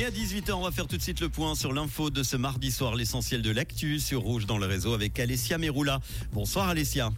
Et à 18h, on va faire tout de suite le point sur l'info de ce mardi soir, l'essentiel de l'actu sur Rouge dans le réseau avec Alessia Meroula. Bonsoir Alessia.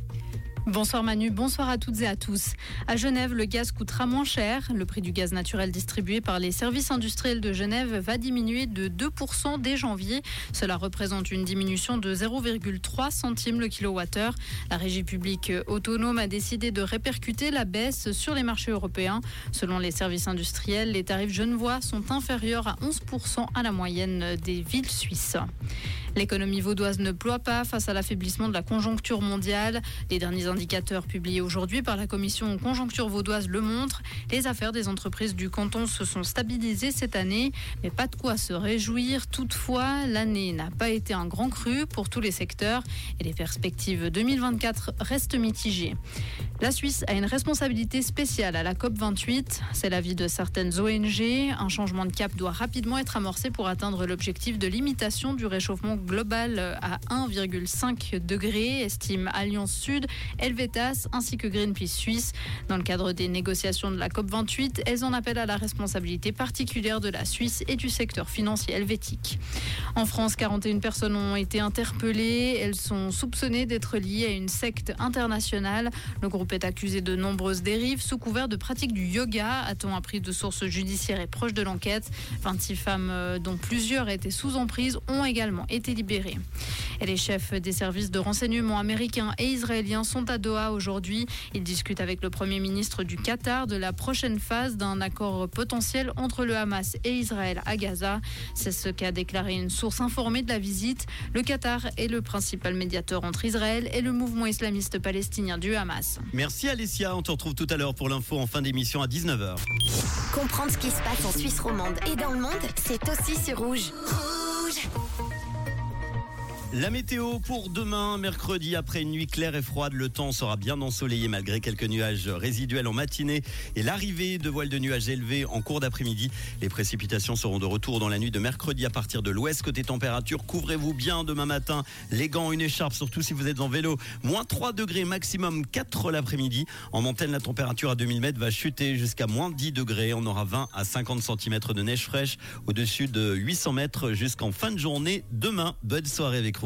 Bonsoir Manu, bonsoir à toutes et à tous. À Genève, le gaz coûtera moins cher. Le prix du gaz naturel distribué par les services industriels de Genève va diminuer de 2% dès janvier. Cela représente une diminution de 0,3 centimes le kilowattheure. La régie publique autonome a décidé de répercuter la baisse sur les marchés européens. Selon les services industriels, les tarifs genevois sont inférieurs à 11% à la moyenne des villes suisses. L'économie vaudoise ne ploie pas face à l'affaiblissement de la conjoncture mondiale. Les derniers indicateurs publiés aujourd'hui par la commission conjoncture vaudoise le montrent. Les affaires des entreprises du canton se sont stabilisées cette année, mais pas de quoi se réjouir. Toutefois, l'année n'a pas été un grand cru pour tous les secteurs et les perspectives 2024 restent mitigées. La Suisse a une responsabilité spéciale à la COP28. C'est l'avis de certaines ONG. Un changement de cap doit rapidement être amorcé pour atteindre l'objectif de limitation du réchauffement global à 1,5 degré, estime Alliance Sud, Helvetas ainsi que Greenpeace Suisse. Dans le cadre des négociations de la COP28, elles en appellent à la responsabilité particulière de la Suisse et du secteur financier helvétique. En France, 41 personnes ont été interpellées. Elles sont soupçonnées d'être liées à une secte internationale. Le groupe est accusé de nombreuses dérives sous couvert de pratique du yoga, a-t-on appris de sources judiciaires et proches de l'enquête. 26 femmes, euh, dont plusieurs étaient sous emprise, ont également été libérées. Et les chefs des services de renseignement américains et israéliens sont à Doha aujourd'hui. Ils discutent avec le Premier ministre du Qatar de la prochaine phase d'un accord potentiel entre le Hamas et Israël à Gaza. C'est ce qu'a déclaré une source informée de la visite. Le Qatar est le principal médiateur entre Israël et le mouvement islamiste palestinien du Hamas. Merci Alessia, on te retrouve tout à l'heure pour l'info en fin d'émission à 19h. Comprendre ce qui se passe en Suisse romande et dans le monde, c'est aussi sur Rouge. Rouge La météo pour demain, mercredi, après une nuit claire et froide, le temps sera bien ensoleillé malgré quelques nuages résiduels en matinée et l'arrivée de voiles de nuages élevés en cours d'après-midi. Les précipitations seront de retour dans la nuit de mercredi à partir de l'ouest. Côté température, couvrez-vous bien demain matin, les gants, une écharpe, surtout si vous êtes en vélo. Moins 3 degrés, maximum 4 l'après-midi. En montagne, la température à 2000 mètres va chuter jusqu'à moins 10 degrés. On aura 20 à 50 cm de neige fraîche au-dessus de 800 mètres jusqu'en fin de journée demain. Bonne soirée avec